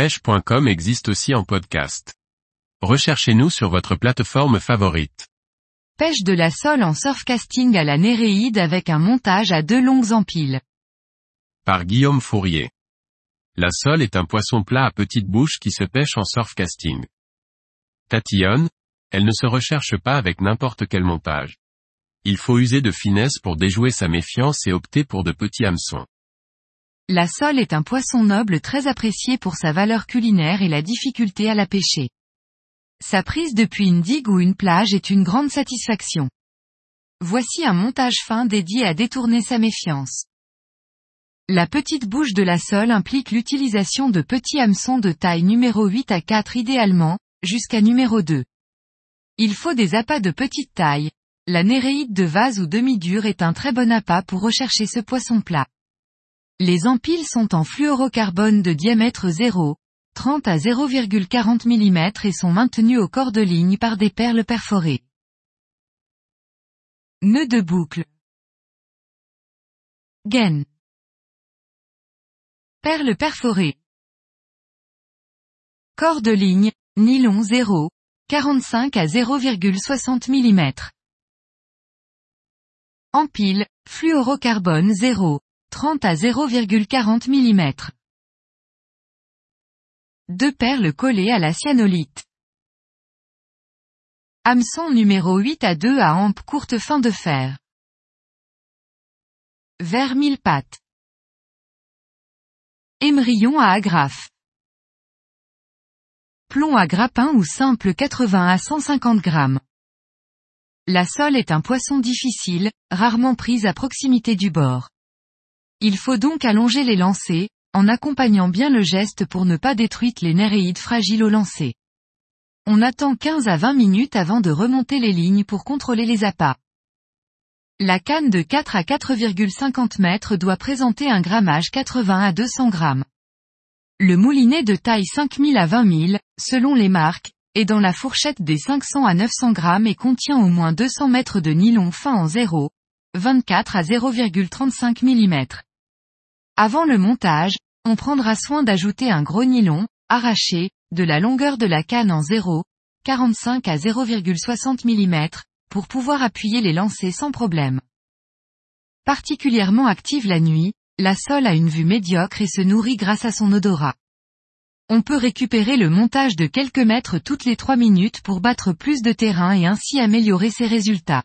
pêche.com existe aussi en podcast. Recherchez-nous sur votre plateforme favorite. Pêche de la sole en surfcasting à la Néréide avec un montage à deux longues empiles. Par Guillaume Fourier. La sole est un poisson plat à petite bouche qui se pêche en surfcasting. Tatillonne, elle ne se recherche pas avec n'importe quel montage. Il faut user de finesse pour déjouer sa méfiance et opter pour de petits hameçons. La sole est un poisson noble très apprécié pour sa valeur culinaire et la difficulté à la pêcher. Sa prise depuis une digue ou une plage est une grande satisfaction. Voici un montage fin dédié à détourner sa méfiance. La petite bouche de la sole implique l'utilisation de petits hameçons de taille numéro 8 à 4 idéalement, jusqu'à numéro 2. Il faut des appâts de petite taille. La néréide de vase ou demi-dure est un très bon appât pour rechercher ce poisson plat. Les empiles sont en fluorocarbone de diamètre 0, 30 à 0,40 mm et sont maintenus au corps de ligne par des perles perforées. Nœud de boucle. Gaine. Perles perforées. Corps de ligne, nylon 0, 45 à 0,60 mm. Empile, fluorocarbone 0, 30 à 0,40 mm. Deux perles collées à la cyanolite. Hameçon numéro 8 à 2 à hampe courte fin de fer. Vers mille pattes. Émerillon à agrafe. Plomb à grappin ou simple 80 à 150 grammes. La sole est un poisson difficile, rarement prise à proximité du bord. Il faut donc allonger les lancers, en accompagnant bien le geste pour ne pas détruire les néréides fragiles au lancer. On attend 15 à 20 minutes avant de remonter les lignes pour contrôler les appâts. La canne de 4 à 4,50 mètres doit présenter un grammage 80 à 200 grammes. Le moulinet de taille 5000 à 20 000, selon les marques, est dans la fourchette des 500 à 900 grammes et contient au moins 200 mètres de nylon fin en 0, 24 à 0,35 mm. Avant le montage, on prendra soin d'ajouter un gros nylon, arraché, de la longueur de la canne en 0, 45 à 0,60 mm, pour pouvoir appuyer les lancers sans problème. Particulièrement active la nuit, la sole a une vue médiocre et se nourrit grâce à son odorat. On peut récupérer le montage de quelques mètres toutes les 3 minutes pour battre plus de terrain et ainsi améliorer ses résultats.